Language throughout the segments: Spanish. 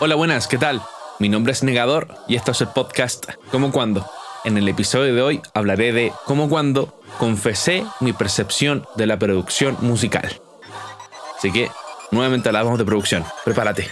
Hola, buenas, ¿qué tal? Mi nombre es Negador y esto es el podcast ¿Cómo cuando? En el episodio de hoy hablaré de cómo cuando confesé mi percepción de la producción musical. Así que, nuevamente hablamos de producción. Prepárate.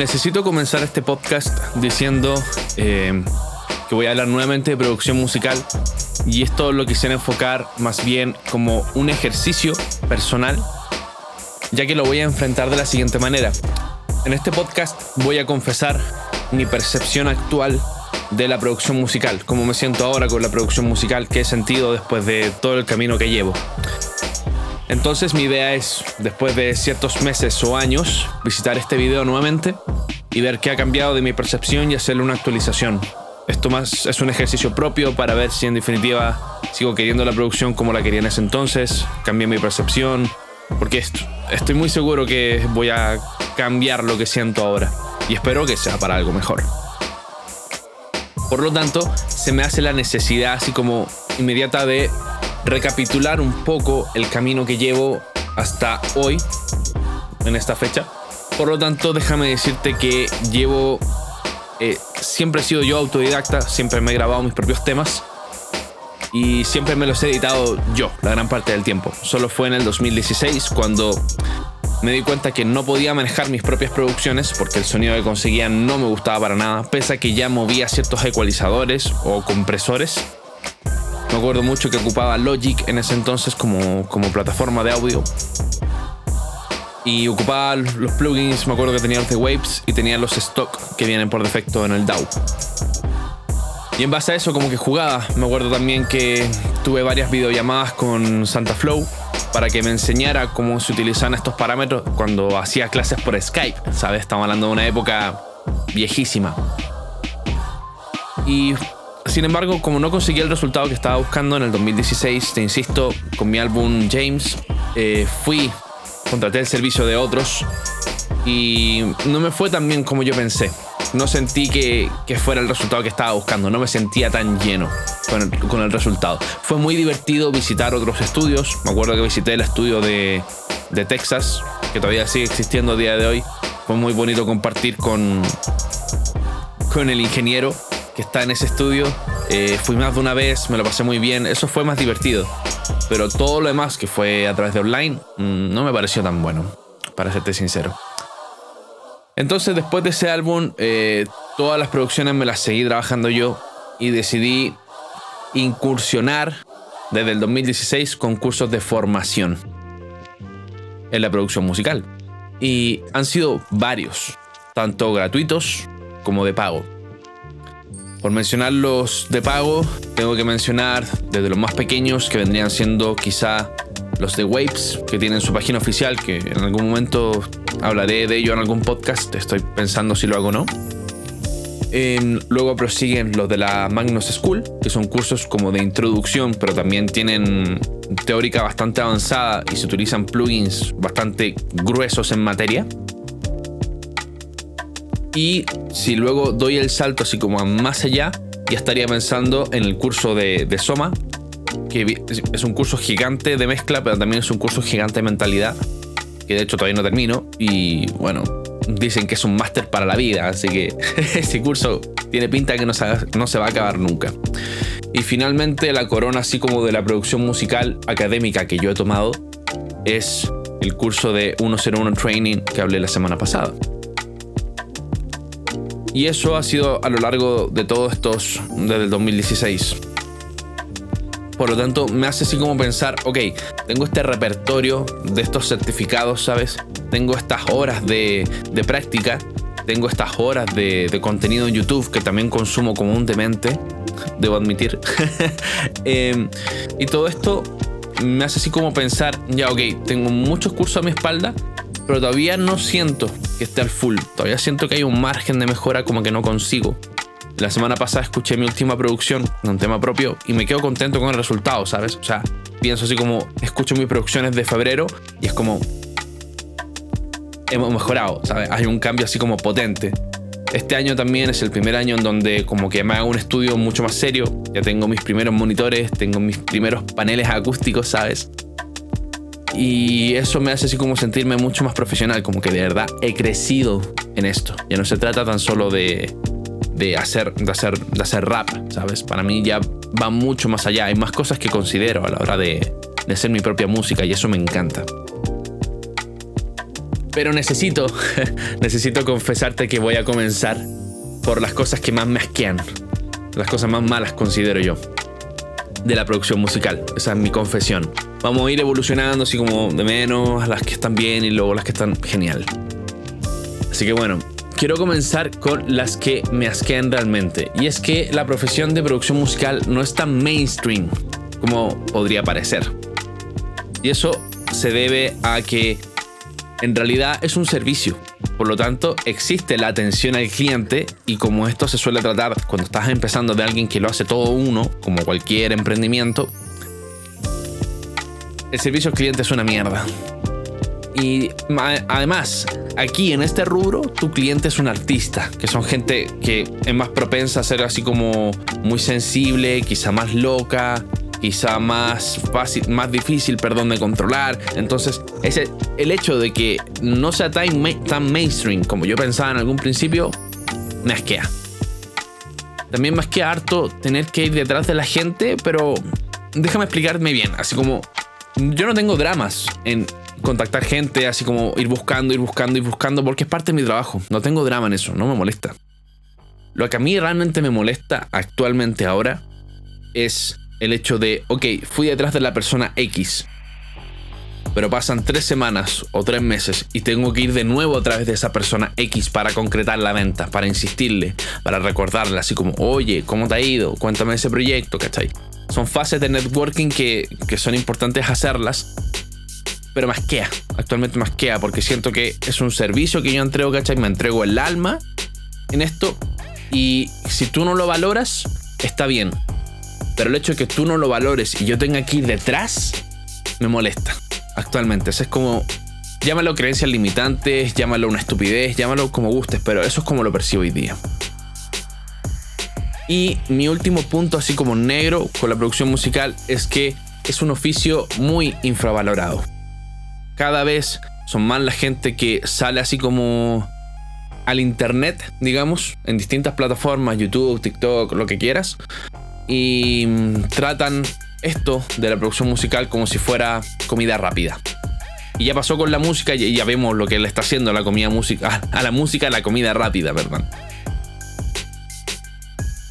Necesito comenzar este podcast diciendo eh, que voy a hablar nuevamente de producción musical y esto lo quisiera enfocar más bien como un ejercicio personal, ya que lo voy a enfrentar de la siguiente manera. En este podcast voy a confesar mi percepción actual de la producción musical, cómo me siento ahora con la producción musical, qué he sentido después de todo el camino que llevo. Entonces mi idea es, después de ciertos meses o años, visitar este video nuevamente y ver qué ha cambiado de mi percepción y hacerle una actualización. Esto más es un ejercicio propio para ver si en definitiva sigo queriendo la producción como la quería en ese entonces, cambié mi percepción, porque estoy muy seguro que voy a cambiar lo que siento ahora y espero que sea para algo mejor. Por lo tanto, se me hace la necesidad así como inmediata de recapitular un poco el camino que llevo hasta hoy, en esta fecha. Por lo tanto, déjame decirte que llevo... Eh, siempre he sido yo autodidacta, siempre me he grabado mis propios temas y siempre me los he editado yo, la gran parte del tiempo. Solo fue en el 2016 cuando me di cuenta que no podía manejar mis propias producciones porque el sonido que conseguía no me gustaba para nada, pese a que ya movía ciertos ecualizadores o compresores me acuerdo mucho que ocupaba Logic en ese entonces como, como plataforma de audio. Y ocupaba los plugins, me acuerdo que tenía de Waves y tenía los stock que vienen por defecto en el DAW. Y en base a eso como que jugaba. Me acuerdo también que tuve varias videollamadas con Santa Flow para que me enseñara cómo se utilizan estos parámetros cuando hacía clases por Skype, ¿sabes? Estamos hablando de una época viejísima. Y sin embargo, como no conseguí el resultado que estaba buscando en el 2016, te insisto, con mi álbum James, eh, fui, contraté el servicio de otros y no me fue tan bien como yo pensé. No sentí que, fuera el resultado que estaba buscando, no me sentía tan lleno con el, con el, resultado. Fue muy divertido visitar otros estudios. Me acuerdo que visité el estudio de, de Texas, que todavía sigue existiendo a día de hoy. Fue muy bonito compartir con, con el ingeniero que está en ese estudio. Eh, fui más de una vez, me lo pasé muy bien, eso fue más divertido. Pero todo lo demás que fue a través de online mm, no me pareció tan bueno, para serte sincero. Entonces después de ese álbum, eh, todas las producciones me las seguí trabajando yo y decidí incursionar desde el 2016 con cursos de formación en la producción musical. Y han sido varios, tanto gratuitos como de pago. Por mencionar los de pago, tengo que mencionar desde los más pequeños, que vendrían siendo quizá los de Waves, que tienen su página oficial, que en algún momento hablaré de ello en algún podcast, estoy pensando si lo hago o no. Em, luego prosiguen los de la Magnus School, que son cursos como de introducción, pero también tienen teórica bastante avanzada y se utilizan plugins bastante gruesos en materia. Y si luego doy el salto así como más allá, ya estaría pensando en el curso de, Soma, que es un curso gigante de mezcla, pero también es un curso gigante de mentalidad, que de hecho todavía no termino. Y bueno, dicen que es un máster para la vida, así que ese curso tiene pinta que no se, no se va a acabar nunca. Y finalmente la corona así como de la producción musical académica que yo he tomado es el curso de 101 Training que hablé la semana pasada. Y eso ha sido a lo largo de todos estos, desde el 2016. Por lo tanto, me hace así como pensar, ok, tengo este repertorio de estos certificados, ¿sabes? Tengo estas horas de, práctica, tengo estas horas de, contenido en YouTube que también consumo como un demente, debo admitir. Em, y todo esto me hace así como pensar, ya, ok, tengo muchos cursos a mi espalda, pero todavía no siento que esté al full. Todavía siento que hay un margen de mejora como que no consigo. La semana pasada escuché mi última producción, un tema propio, y me quedo contento con el resultado, ¿sabes? O sea, pienso así como, escucho mis producciones de febrero y es como, hemos mejorado, ¿sabes? Hay un cambio así como potente. este año también es el primer año en donde como que me hago un estudio mucho más serio. Ya tengo mis primeros monitores, tengo mis primeros paneles acústicos, ¿sabes? Y eso me hace así como sentirme mucho más profesional, como que de verdad he crecido en esto. Ya no se trata tan solo de, de, hacer, de, hacer, de hacer rap, ¿sabes? Para mí ya va mucho más allá. Hay más cosas que considero a la hora de, de hacer mi propia música y eso me encanta. Pero necesito, necesito confesarte que voy a comenzar por las cosas que más me asquean. Las cosas más malas considero yo. De la producción musical. Esa es mi confesión. Vamos a ir evolucionando así como de menos las que están bien y luego las que están genial. Así que bueno, quiero comenzar con las que me asquean realmente. Y es que la profesión de producción musical no es tan mainstream como podría parecer. Y eso se debe a que en realidad es un servicio. Por lo tanto, existe la atención al cliente y como esto se suele tratar cuando estás empezando de alguien que lo hace todo uno, como cualquier emprendimiento, el servicio al cliente es una mierda. Y además, aquí en este rubro, tu cliente es un artista, que son gente que es más propensa a ser así como muy sensible, quizá más loca, quizá más fácil, más difícil, perdón, de controlar. Entonces, ese, el hecho de que no sea tan, tan mainstream como yo pensaba en algún principio, me asquea. También me asquea harto tener que ir detrás de la gente, pero déjame explicarme bien. Así como yo no tengo dramas en contactar gente, así como ir buscando, ir buscando, ir buscando, porque es parte de mi trabajo. No tengo drama en eso, no me molesta. Lo que a mí realmente me molesta actualmente ahora es el hecho de, ok, fui detrás de la persona X, pero pasan tres semanas o tres meses y tengo que ir de nuevo a través de esa persona X para concretar la venta, para insistirle, para recordarle, así como, oye, ¿cómo te ha ido? Cuéntame ese proyecto, ¿cachai? Son fases de networking que, que son importantes hacerlas, pero más quea, actualmente más quea, porque siento que es un servicio que yo entrego, ¿cachai? Me entrego el alma en esto y si tú no lo valoras, está bien, pero el hecho de que tú no lo valores y yo tenga ir detrás, me molesta actualmente. Eso es como, llámalo creencias limitantes, llámalo una estupidez, llámalo como gustes, pero eso es como lo percibo hoy día. Y mi último punto, así como negro con la producción musical, es que es un oficio muy infravalorado. Cada vez son más la gente que sale así como al internet, digamos, en distintas plataformas, YouTube, TikTok, lo que quieras, y mm, tratan esto de la producción musical como si fuera comida rápida. Y ya pasó con la música y ya vemos lo que le está haciendo a la comida música, a la música la comida rápida, perdón.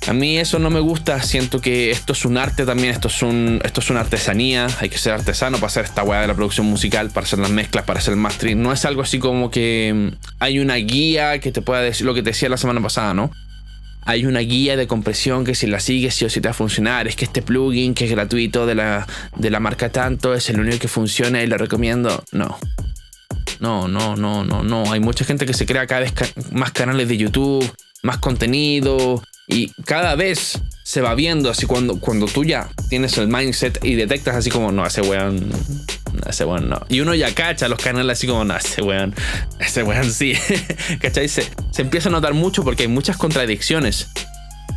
A mí eso no me gusta, siento que esto es un arte también, esto es, un, esto es una artesanía, hay que ser artesano para hacer esta weá de la producción musical, para hacer las mezclas, para hacer el mastering. No es algo así como que mm, hay una guía que te pueda decir lo que te decía la semana pasada, ¿no? hay una guía de compresión que si la sigues sí o sí te va a funcionar. Es que este plugin que es gratuito de la, de la marca tanto es el único que funciona y lo recomiendo. No. No, no, no, no, no. Hay mucha gente que se crea cada vez más canales de YouTube, más contenido y cada vez se va viendo así cuando, cuando tú ya tienes el mindset y detectas así como, no, ese weón ese weón no. Y uno ya cacha los canales así como, no, ese weón, ese weón sí. ¿Cachai? Se, se empieza a notar mucho porque hay muchas contradicciones.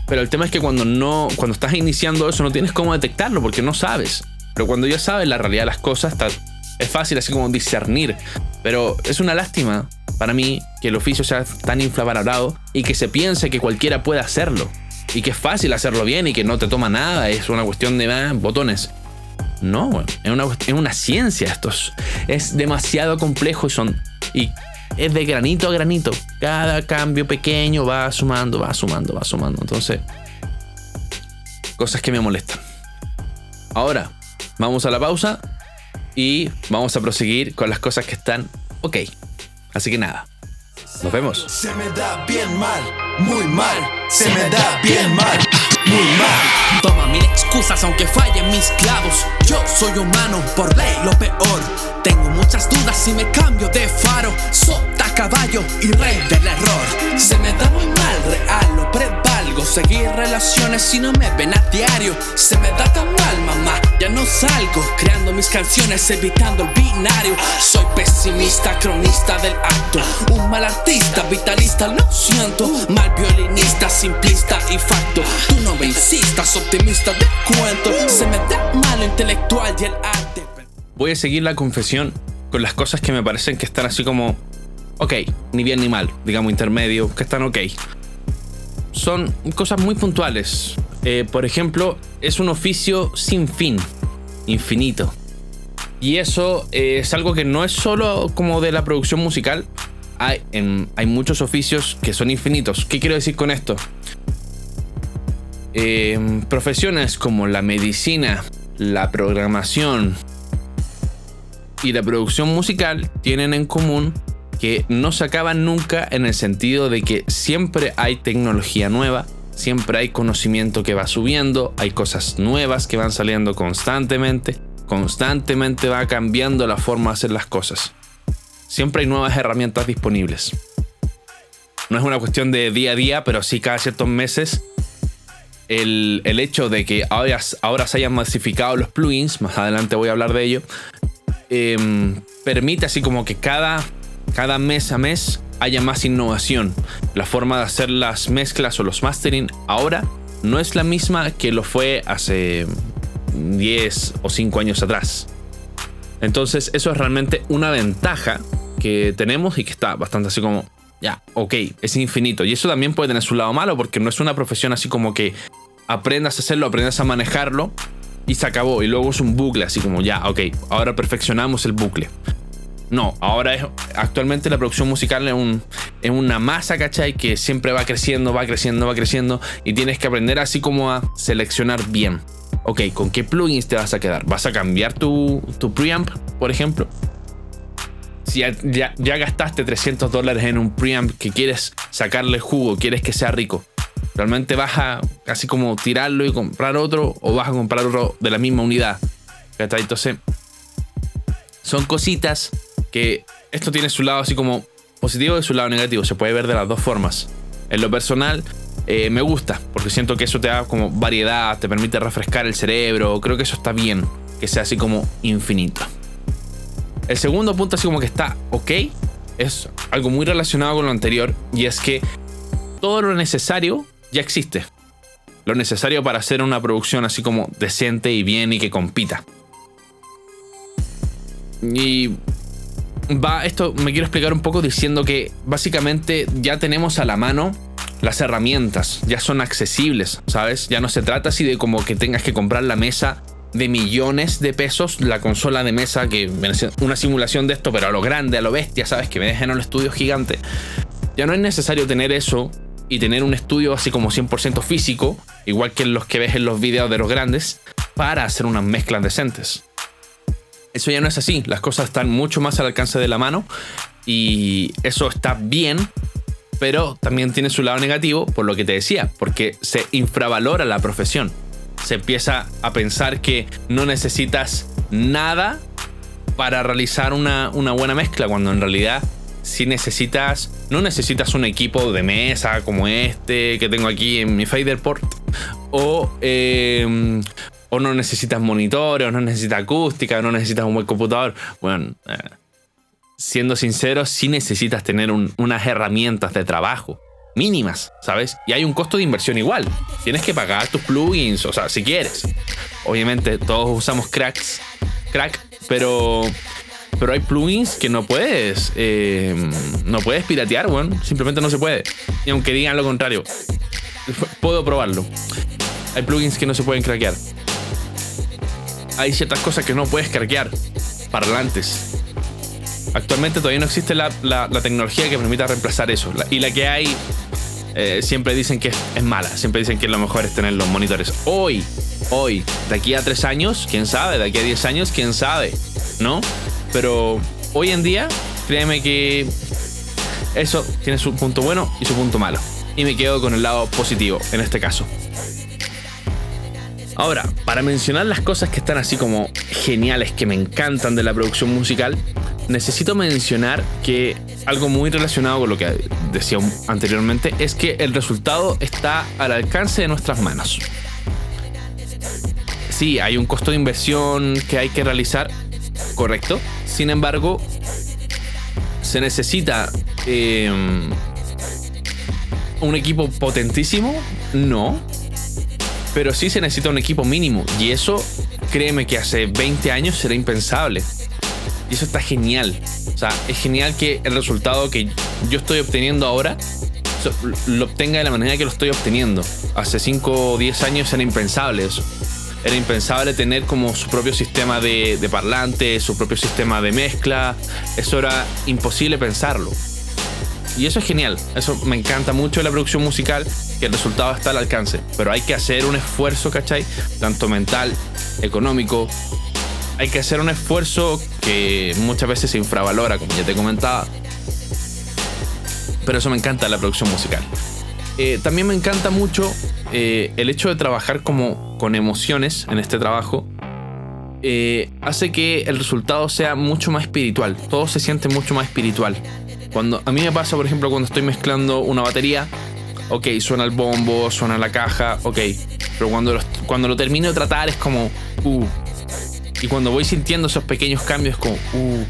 Pero el tema es que cuando no, cuando estás iniciando eso no tienes cómo detectarlo porque no sabes. Pero cuando ya sabes la realidad de las cosas, está, es fácil así como discernir. Pero es una lástima para mí que el oficio sea tan infravalorado y que se piense que cualquiera puede hacerlo. Y que es fácil hacerlo bien y que no te toma nada, es una cuestión de botones. No, es una, es una ciencia esto. Es, demasiado complejo y son. Y es de granito a granito. Cada cambio pequeño va sumando, va sumando, va sumando. Entonces, cosas que me molestan. Ahora, vamos a la pausa y vamos a proseguir con las cosas que están ok. Así que nada, nos vemos. Se me da bien mal, muy mal. Se me da bien mal muy mal. Toma mil excusas aunque fallen mis clavos. Yo soy humano, por ley lo peor. Tengo muchas dudas si me cambio de faro. Sota, caballo y rey del error. Se me da muy mal, real, lo prevalgo. Seguir relaciones si no me ven a diario. Se me da tan mal, mamá ya no salgo creando mis canciones evitando el binario. Soy pesimista, cronista del acto. Un mal artista, vitalista, lo siento. Mal violinista, simplista y facto. Tú no me insistas, optimista de cuento. Se me da mal intelectual y el arte. Voy a seguir la confesión con las cosas que me parecen que están así como, ok, ni bien ni mal, digamos intermedio, que están ok. Son cosas muy puntuales. Eh, por ejemplo, es un oficio sin fin, infinito. Y eso eh, es algo que no es solo como de la producción musical. Hay, hay muchos oficios que son infinitos. ¿Qué quiero decir con esto? Eh, profesiones como la medicina, la programación, y la producción musical tienen en común que no se acaban nunca en el sentido de que siempre hay tecnología nueva, siempre hay conocimiento que va subiendo, hay cosas nuevas que van saliendo constantemente, constantemente va cambiando la forma de hacer las cosas. Siempre hay nuevas herramientas disponibles. No es una cuestión de día a día, pero sí cada ciertos meses el, hecho de que ahora, ahora, se hayan masificado los plugins, más adelante voy a hablar de ello, Em, permite así como que cada, cada mes a mes haya más innovación. La forma de hacer las mezclas o los mastering ahora no es la misma que lo fue hace 10 o 5 años atrás. Entonces eso es realmente una ventaja que tenemos y que está bastante así como, ya, ok, es infinito. Y eso también puede tener su lado malo porque no es una profesión así como que aprendas a hacerlo, aprendas a manejarlo y se acabó. Y luego es un bucle, así como ya, ok, ahora perfeccionamos el bucle. No, ahora es, actualmente la producción musical es, un, es una masa, ¿cachai? Que siempre va creciendo, va creciendo, va creciendo y tienes que aprender así como a seleccionar bien. Ok, ¿con qué plugins te vas a quedar? ¿Vas a cambiar tu, tu preamp, por ejemplo? Si ya, ya, ya gastaste 300 dólares en un preamp que quieres sacarle jugo, quieres que sea rico, ¿Realmente vas a así como tirarlo y comprar otro o vas a comprar otro de la misma unidad? Entonces, son cositas que esto tiene su lado así como positivo y su lado negativo. Se puede ver de las dos formas. En lo personal, eh, me gusta porque siento que eso te da como variedad, te permite refrescar el cerebro. Creo que eso está bien, que sea así como infinito. El segundo punto, así como que está ok, es algo muy relacionado con lo anterior y es que todo lo necesario ya existe. Lo necesario para hacer una producción así como decente y bien y que compita. Y va, esto me quiero explicar un poco diciendo que básicamente ya tenemos a la mano las herramientas, ya son accesibles, ¿sabes? Ya no se trata así de como que tengas que comprar la mesa de millones de pesos, la consola de mesa, que una simulación de esto, pero a lo grande, a lo bestia, ¿sabes? Que me dejen en un estudio gigante. Ya no es necesario tener eso y tener un estudio así como 100% físico, igual que los que ves en los videos de los grandes, para hacer unas mezclas decentes. Eso ya no es así, las cosas están mucho más al alcance de la mano y eso está bien, pero también tiene su lado negativo por lo que te decía, porque se infravalora la profesión. Se empieza a pensar que no necesitas nada para realizar una, una buena mezcla, cuando en realidad si necesitas, no necesitas un equipo de mesa como este que tengo aquí en mi Faderport, o, eh, o no necesitas monitores, no necesitas acústica, o no necesitas un buen computador. Bueno, eh, siendo sincero, sí necesitas tener unas herramientas de trabajo mínimas, ¿sabes? Y hay un costo de inversión igual. Tienes que pagar tus plugins, o sea, si quieres. Obviamente todos usamos cracks, crack, pero pero hay plugins que no puedes, eh, no puedes piratear, weón. Simplemente no se puede. Y aunque digan lo contrario, puedo probarlo. Hay plugins que no se pueden craquear. Hay ciertas cosas que no puedes craquear. Parlantes. Actualmente todavía no existe la, tecnología que permita reemplazar eso. y la que hay, eh, siempre dicen que es, mala. Siempre dicen que lo mejor es tener los monitores. Hoy, hoy, de aquí a tres años, quién sabe. De aquí a diez años, quién sabe. ¿No? Pero hoy en día, créeme que eso tiene su punto bueno y su punto malo. Y me quedo con el lado positivo en este caso. Ahora, para mencionar las cosas que están así como geniales, que me encantan de la producción musical, necesito mencionar que algo muy relacionado con lo que decía anteriormente es que el resultado está al alcance de nuestras manos. sí, hay un costo de inversión que hay que realizar, correcto. Sin embargo, se necesita em, un equipo potentísimo, no. Pero sí se necesita un equipo mínimo. Y eso, créeme que hace 20 años era impensable. Y eso está genial. O sea, es genial que el resultado que yo estoy obteniendo ahora lo obtenga de la manera que lo estoy obteniendo. Hace 5 o 10 años era impensable eso. Era impensable tener como su propio sistema de, de parlantes, su propio sistema de mezcla. Eso era imposible pensarlo. Y eso es genial. Eso me encanta mucho de la producción musical, que el resultado está al alcance. Pero hay que hacer un esfuerzo, ¿cachai? Tanto mental, económico. Hay que hacer un esfuerzo que muchas veces se infravalora, como ya te comentaba. Pero eso me encanta la producción musical. Eh, también me encanta mucho eh, el hecho de trabajar como con emociones en este trabajo. Eh, hace que el resultado sea mucho más espiritual. Todo se siente mucho más espiritual. Cuando a mí me pasa, por ejemplo, cuando estoy mezclando una batería, ok, suena el bombo, suena la caja, ok. Pero cuando lo, cuando lo termino de tratar es como, uh. Y cuando voy sintiendo esos pequeños cambios es como, uh.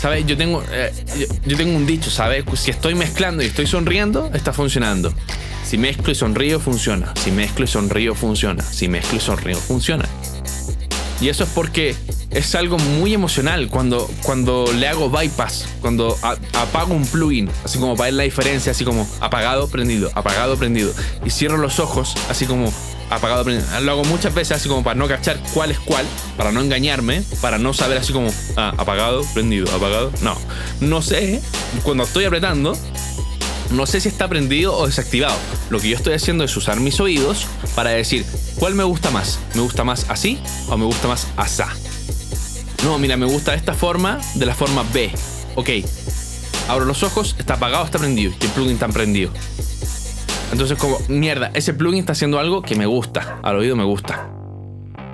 ¿Sabes? Yo tengo, eh, yo, tengo un dicho, ¿sabes? Si estoy mezclando y estoy sonriendo, está funcionando. Si mezclo y sonrío, funciona. Si mezclo y sonrío, funciona. Si mezclo y sonrío, funciona. Y eso es porque es algo muy emocional cuando, cuando le hago bypass, cuando apago un plugin, así como para ver la diferencia, así como apagado, prendido, apagado, prendido. Y cierro los ojos, así como apagado, prendido. Lo hago muchas veces así como para no cachar cuál es cuál, para no engañarme, para no saber así como ah, apagado, prendido, apagado. No, no sé, cuando estoy apretando, no sé si está prendido o desactivado. Lo que yo estoy haciendo es usar mis oídos para decir cuál me gusta más. ¿Me gusta más así o me gusta más asá? No, mira, me gusta esta forma, de la forma B. Ok. Abro los ojos, está apagado, está prendido. El plugin está prendido. Entonces, como, mierda, ese plugin está haciendo algo que me gusta. Al oído me gusta.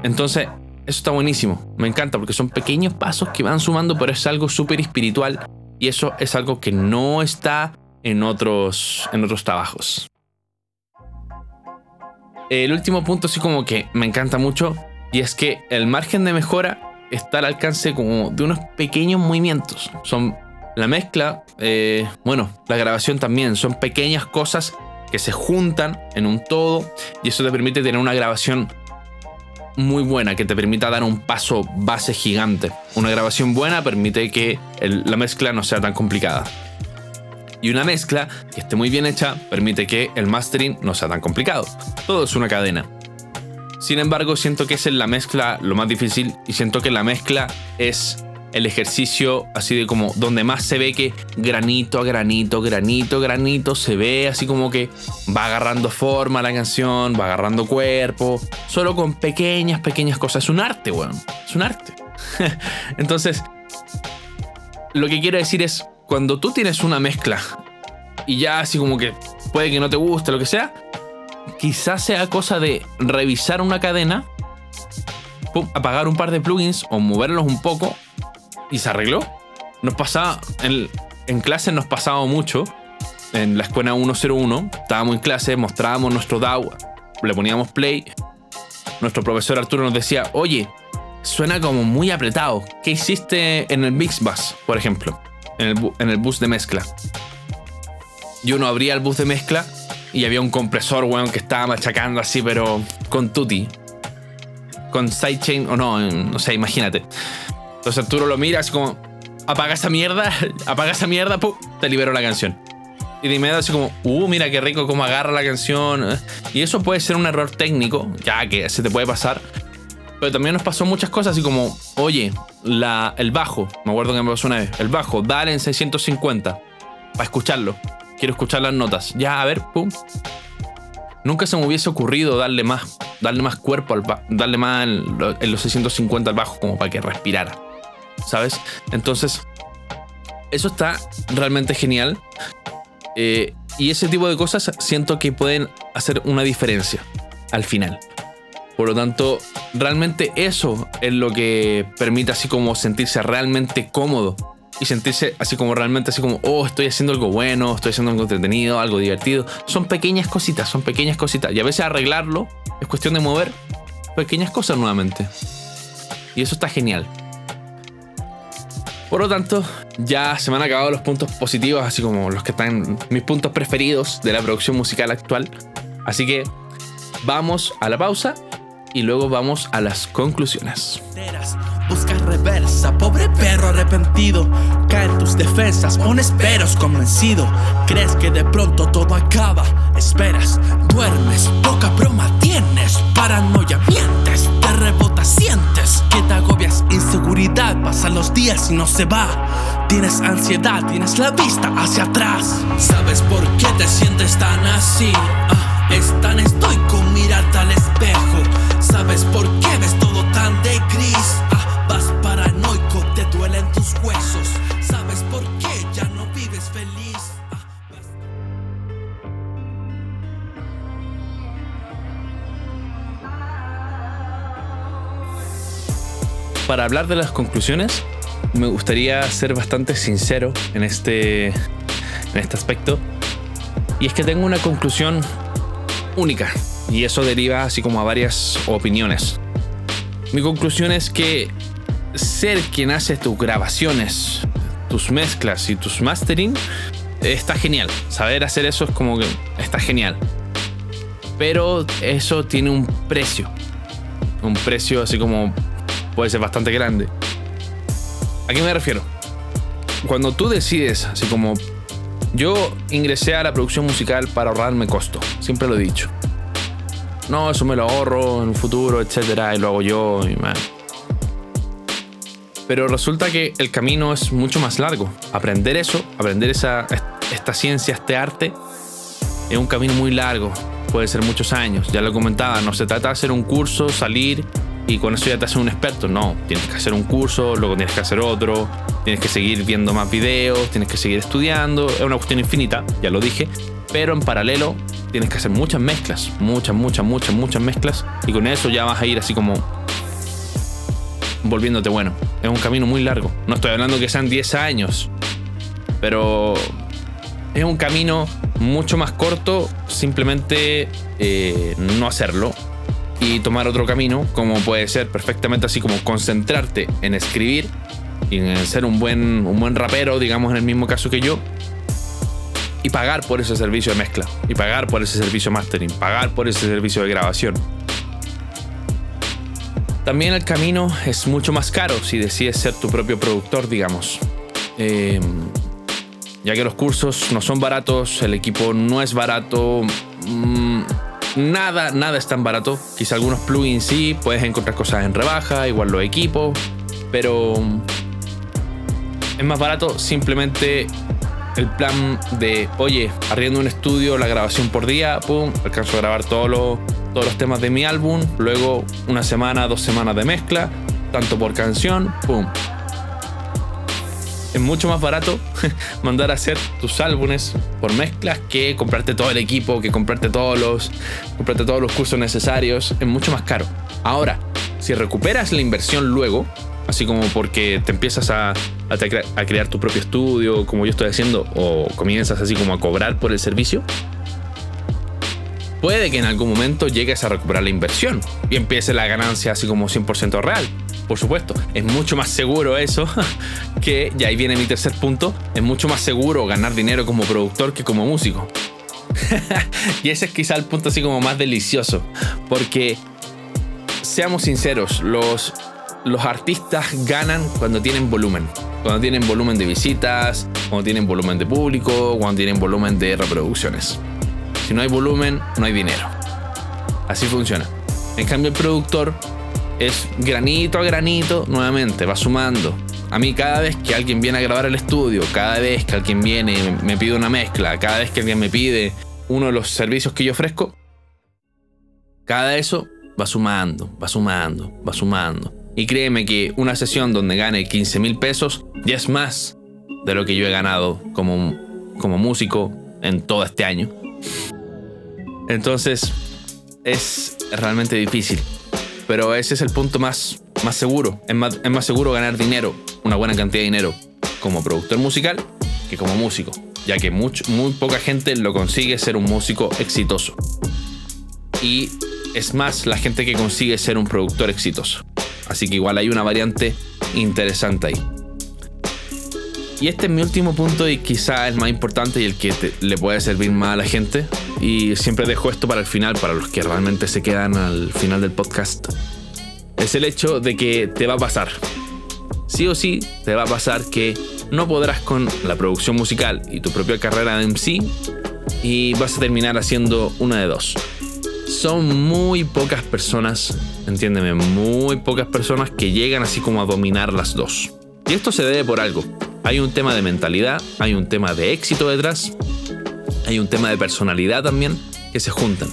Entonces, eso está buenísimo. Me encanta porque son pequeños pasos que van sumando, pero es algo súper espiritual. Y eso es algo que no está en otros, en otros trabajos. El último punto, sí, como que me encanta mucho. Y es que el margen de mejora está al alcance como de unos pequeños movimientos. Son la mezcla, eh, bueno, la grabación también, son pequeñas cosas que se juntan en un todo y eso te permite tener una grabación muy buena, que te permita dar un paso base gigante. Una grabación buena permite que la mezcla no sea tan complicada. Y una mezcla que esté muy bien hecha permite que el mastering no sea tan complicado. Todo es una cadena. Sin embargo, siento que es en la mezcla lo más difícil y siento que la mezcla es el ejercicio así de como donde más se ve que granito a granito, granito, granito, se ve así como que va agarrando forma la canción, va agarrando cuerpo, solo con pequeñas, pequeñas cosas. Es un arte, weón. Es un arte. Entonces, lo que quiero decir es, cuando tú tienes una mezcla y ya así como que puede que no te guste, lo que sea, quizás sea cosa de revisar una cadena, apagar un par de plugins o moverlos un poco y se arregló. Nos pasaba, en, en clase nos pasaba mucho. En la escuela 101, estábamos en clase, mostrábamos nuestro DAW, le poníamos play. Nuestro profesor Arturo nos decía, oye, suena como muy apretado. ¿Qué hiciste en el Mix Bus, por ejemplo? En el, bus de mezcla. Yo no abría el bus de mezcla y había un compresor, weón, que estaba machacando así, pero con tutti. Con sidechain o no, no sé, imagínate. Entonces Arturo lo mira así como, apaga esa mierda, apaga esa mierda, ¡pum! te libero la canción. Y de inmediato así como, uh, mira qué rico cómo agarra la canción. Y eso puede ser un error técnico, ya que se te puede pasar. Pero también nos pasó muchas cosas así como, oye, el bajo, me acuerdo que me pasó una vez, el bajo, dale en 650 para escucharlo quiero escuchar las notas. Ya, a ver, pum. Nunca se me hubiese ocurrido darle más, darle más cuerpo al darle más en, los 650 al bajo como para que respirara. ¿Sabes? Entonces, eso está realmente genial. Eh, y ese tipo de cosas siento que pueden hacer una diferencia al final. Por lo tanto, realmente eso es lo que permite así como sentirse realmente cómodo y sentirse así como realmente así como, oh, estoy haciendo algo bueno, estoy haciendo algo entretenido, algo divertido. Son pequeñas cositas, son pequeñas cositas. Y a veces arreglarlo es cuestión de mover pequeñas cosas nuevamente. Y eso está genial. Por lo tanto, ya se me han acabado los puntos positivos, así como los que están mis puntos preferidos de la producción musical actual. Así que vamos a la pausa y luego vamos a las conclusiones. Busca reversa, pobre perro arrepentido. Caen tus defensas, pones peros convencido. Crees que de pronto todo acaba. Esperas, duermes, poca broma tienes. Paranoia, mientes, te rebota, sientes que te agobias. Inseguridad, pasan los días y no se va. Tienes ansiedad, tienes la vista hacia atrás. ¿Sabes por qué te sientes tan así? Ah, es tan estoico mirarte al espejo. ¿Sabes por qué ves todo tan de gris? Ah, vas paranoico, te duelen tus huesos. ¿Sabes por qué ya no vives feliz? Ah, Para hablar de las conclusiones, me gustaría ser bastante sincero en este, en este aspecto. Y es que tengo una conclusión única. Y eso deriva así como a varias opiniones. Mi conclusión es que ser quien hace tus grabaciones, tus mezclas y tus mastering está genial. Saber hacer eso es como que está genial. Pero eso tiene un precio. Un precio así como puede ser bastante grande. ¿A qué me refiero? Cuando tú decides, así como yo ingresé a la producción musical para ahorrarme costo, siempre lo he dicho. No, eso me lo ahorro en un futuro, etcétera, y lo hago yo y. Pero resulta que el camino es mucho más largo. Aprender eso, aprender esa, esta ciencia, este arte, es un camino muy largo. Puede ser muchos años. Ya lo comentaba, no se trata de hacer un curso, salir y con eso ya te haces un experto. No, tienes que hacer un curso, luego tienes que hacer otro, tienes que seguir viendo más videos, tienes que seguir estudiando. Es una cuestión infinita, ya lo dije. Pero en paralelo tienes que hacer muchas mezclas, muchas, muchas, muchas, muchas mezclas. Y con eso ya vas a ir así como volviéndote bueno. Es un camino muy largo. No estoy hablando que sean 10 años, pero es un camino mucho más corto simplemente eh, no hacerlo y tomar otro camino, como puede ser perfectamente así como concentrarte en escribir y en ser un buen, un buen rapero, digamos en el mismo caso que yo, y pagar por ese servicio de mezcla, y pagar por ese servicio de mastering, pagar por ese servicio de grabación. También el camino es mucho más caro si decides ser tu propio productor, digamos. Eh, ya que los cursos no son baratos, el equipo no es barato, mmm, nada, nada es tan barato. Quizá algunos plugins sí, puedes encontrar cosas en rebaja, igual los equipos, pero es más barato simplemente el plan de, oye, arriendo un estudio, la grabación por día, pum, alcanzo a grabar todos los, todos los temas de mi álbum, luego una semana, dos semanas de mezcla, tanto por canción, pum. Es mucho más barato mandar a hacer tus álbumes por mezclas que comprarte todo el equipo, que comprarte todos los, comprarte todos los cursos necesarios. Es mucho más caro. Ahora, si recuperas la inversión luego, así como porque te empiezas a, a, crear tu propio estudio, como yo estoy haciendo, o comienzas así como a cobrar por el servicio, puede que en algún momento llegues a recuperar la inversión y empiece la ganancia así como 100% real. Por supuesto, es mucho más seguro eso que, y ahí viene mi tercer punto, es mucho más seguro ganar dinero como productor que como músico. y ese es quizá el punto así como más delicioso, porque seamos sinceros, los, los artistas ganan cuando tienen volumen. Cuando tienen volumen de visitas, cuando tienen volumen de público, cuando tienen volumen de reproducciones. Si no hay volumen, no hay dinero. Así funciona. En cambio, el productor es granito a granito, nuevamente, va sumando. A mí cada vez que alguien viene a grabar el estudio, cada vez que alguien viene me pide una mezcla, cada vez que alguien me pide uno de los servicios que yo ofrezco, cada eso va sumando, va sumando, va sumando. Y créeme que una sesión donde gane 15 mil pesos ya es más de lo que yo he ganado como, como músico en todo este año. Entonces, es realmente difícil. Pero ese es el punto más, más seguro. Es más, es más seguro ganar dinero, una buena cantidad de dinero, como productor musical que como músico. Ya que muy poca gente lo consigue ser un músico exitoso. Y es más la gente que consigue ser un productor exitoso. Así que igual hay una variante interesante ahí. Y este es mi último punto y quizá el más importante y el que le puede servir más a la gente. Y siempre dejo esto para el final, para los que realmente se quedan al final del podcast. Es el hecho de que te va a pasar. Sí o sí, te va a pasar que no podrás con la producción musical y tu propia carrera de MC y vas a terminar haciendo una de dos. Son muy pocas personas, entiéndeme, muy pocas personas que llegan así como a dominar las dos. Y esto se debe por algo. Hay un tema de mentalidad, hay un tema de éxito detrás, hay un tema de personalidad también que se juntan.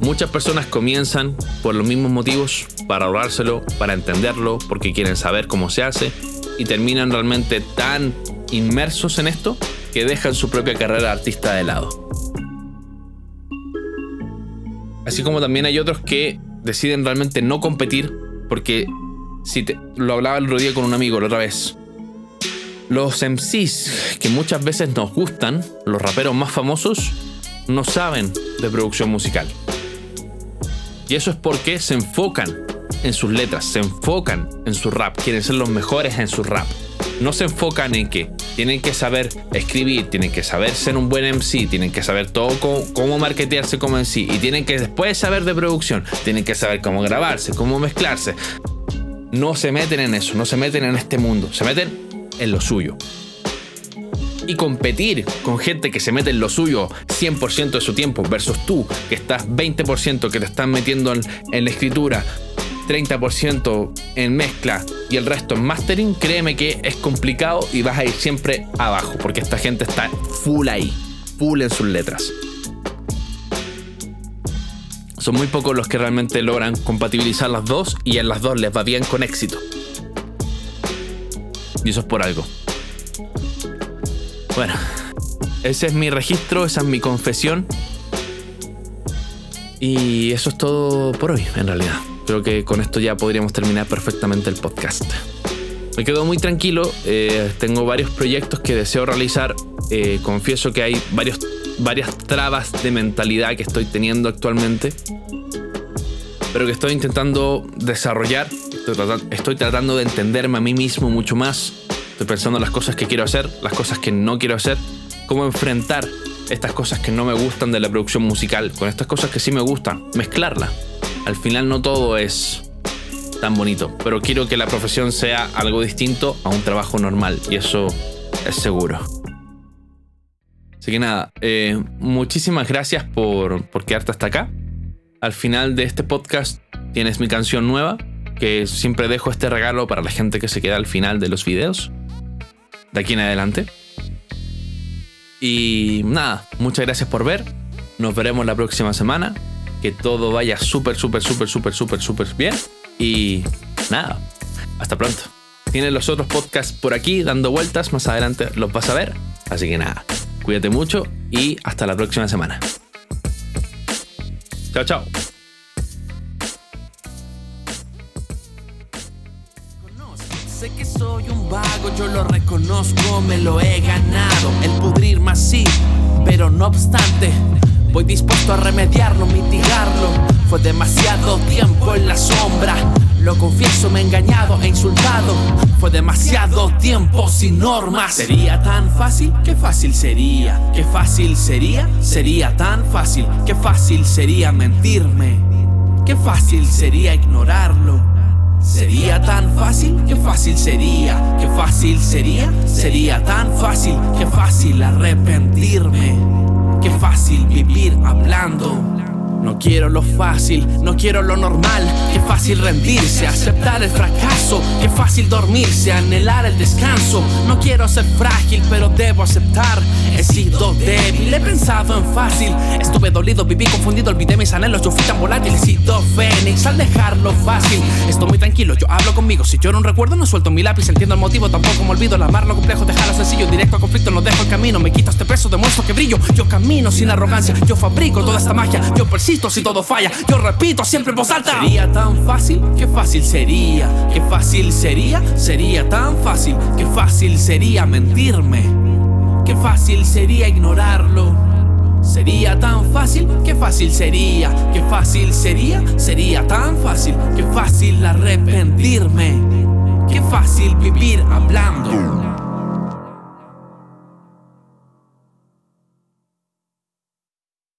Muchas personas comienzan por los mismos motivos, para ahorrárselo, para entenderlo, porque quieren saber cómo se hace, y terminan realmente tan inmersos en esto que dejan su propia carrera de artista de lado. Así como también hay otros que deciden realmente no competir porque si te, lo hablaba el otro día con un amigo la otra vez. Los MCs que muchas veces nos gustan, los raperos más famosos, no saben de producción musical. Y eso es porque se enfocan en sus letras, se enfocan en su rap, quieren ser los mejores en su rap. No se enfocan en que tienen que saber escribir, tienen que saber ser un buen MC, tienen que saber todo cómo, marketearse como MC y tienen que después saber de producción, tienen que saber cómo grabarse, cómo mezclarse. No se meten en eso, no se meten en este mundo, se meten en lo suyo. Y competir con gente que se mete en lo suyo 100% de su tiempo versus tú que estás 20% que te están metiendo en la escritura, 30% en mezcla y el resto en mastering, créeme que es complicado y vas a ir siempre abajo, porque esta gente está full ahí, full en sus letras. Son muy pocos los que realmente logran compatibilizar las dos y en las dos les va bien con éxito. Y eso es por algo. Bueno, ese es mi registro, esa es mi confesión. Y eso es todo por hoy, en realidad. Creo que con esto ya podríamos terminar perfectamente el podcast. Me quedo muy tranquilo, eh, tengo varios proyectos que deseo realizar, eh, confieso que hay varios, varias trabas de mentalidad que estoy teniendo actualmente, pero que estoy intentando desarrollar, estoy tratando de entenderme a mí mismo mucho más, estoy pensando en las cosas que quiero hacer, las cosas que no quiero hacer, cómo enfrentar estas cosas que no me gustan de la producción musical con estas cosas que sí me gustan, mezclarla al final no todo es tan bonito, pero quiero que la profesión sea algo distinto a un trabajo normal y eso es seguro. Así que nada, eh, muchísimas gracias por, por quedarte hasta acá. Al final de este podcast tienes mi canción nueva, que siempre dejo este regalo para la gente que se queda al final de los videos, de aquí en adelante. Y nada, muchas gracias por ver. Nos veremos la próxima semana que todo vaya súper, súper, súper, súper, súper, súper bien. Y nada, hasta pronto. Tienes los otros podcasts por aquí dando vueltas, más adelante los vas a ver. Así que nada, cuídate mucho y hasta la próxima semana. Chao, chao. Sé que soy un vago, yo lo reconozco, me lo he ganado. El pudrirme así, pero no obstante Voy dispuesto a remediarlo, mitigarlo. Fue demasiado tiempo en la sombra. Lo confieso, me he engañado e insultado. Fue demasiado tiempo sin normas. Sería tan fácil, qué fácil sería. Qué fácil sería, sería tan fácil. Qué fácil sería mentirme. Qué fácil sería ignorarlo. Sería tan fácil, qué fácil sería, qué fácil sería, sería tan fácil, qué fácil arrepentirme. Qué fácil vivir hablando. No quiero lo fácil, no quiero lo normal. Qué fácil rendirse, aceptar el fracaso. Qué fácil dormirse, anhelar el descanso. No quiero ser frágil, pero debo aceptar. He sido débil, he pensado en fácil. Estuve dolido, viví confundido, olvidé mis anhelos. Yo fui tan volátil, he sido fénix al dejarlo fácil. Estoy muy tranquilo, yo hablo conmigo. Si yo no recuerdo, no suelto mi lápiz. Entiendo el motivo, tampoco me olvido. La mar no complejo, dejarlo sencillo. Directo al conflicto, no dejo el camino. Me quito este peso, demuestro que brillo. Yo camino sin arrogancia, yo fabrico toda esta magia. Yo persigo si todo falla. Yo repito siempre en voz alta. Qué fácil sería. Qué fácil sería, sería tan fácil. Qué fácil sería mentirme. Qué fácil sería ignorarlo. Sería tan fácil, qué fácil sería, qué fácil sería, sería tan fácil, qué fácil arrepentirme, qué fácil vivir hablando.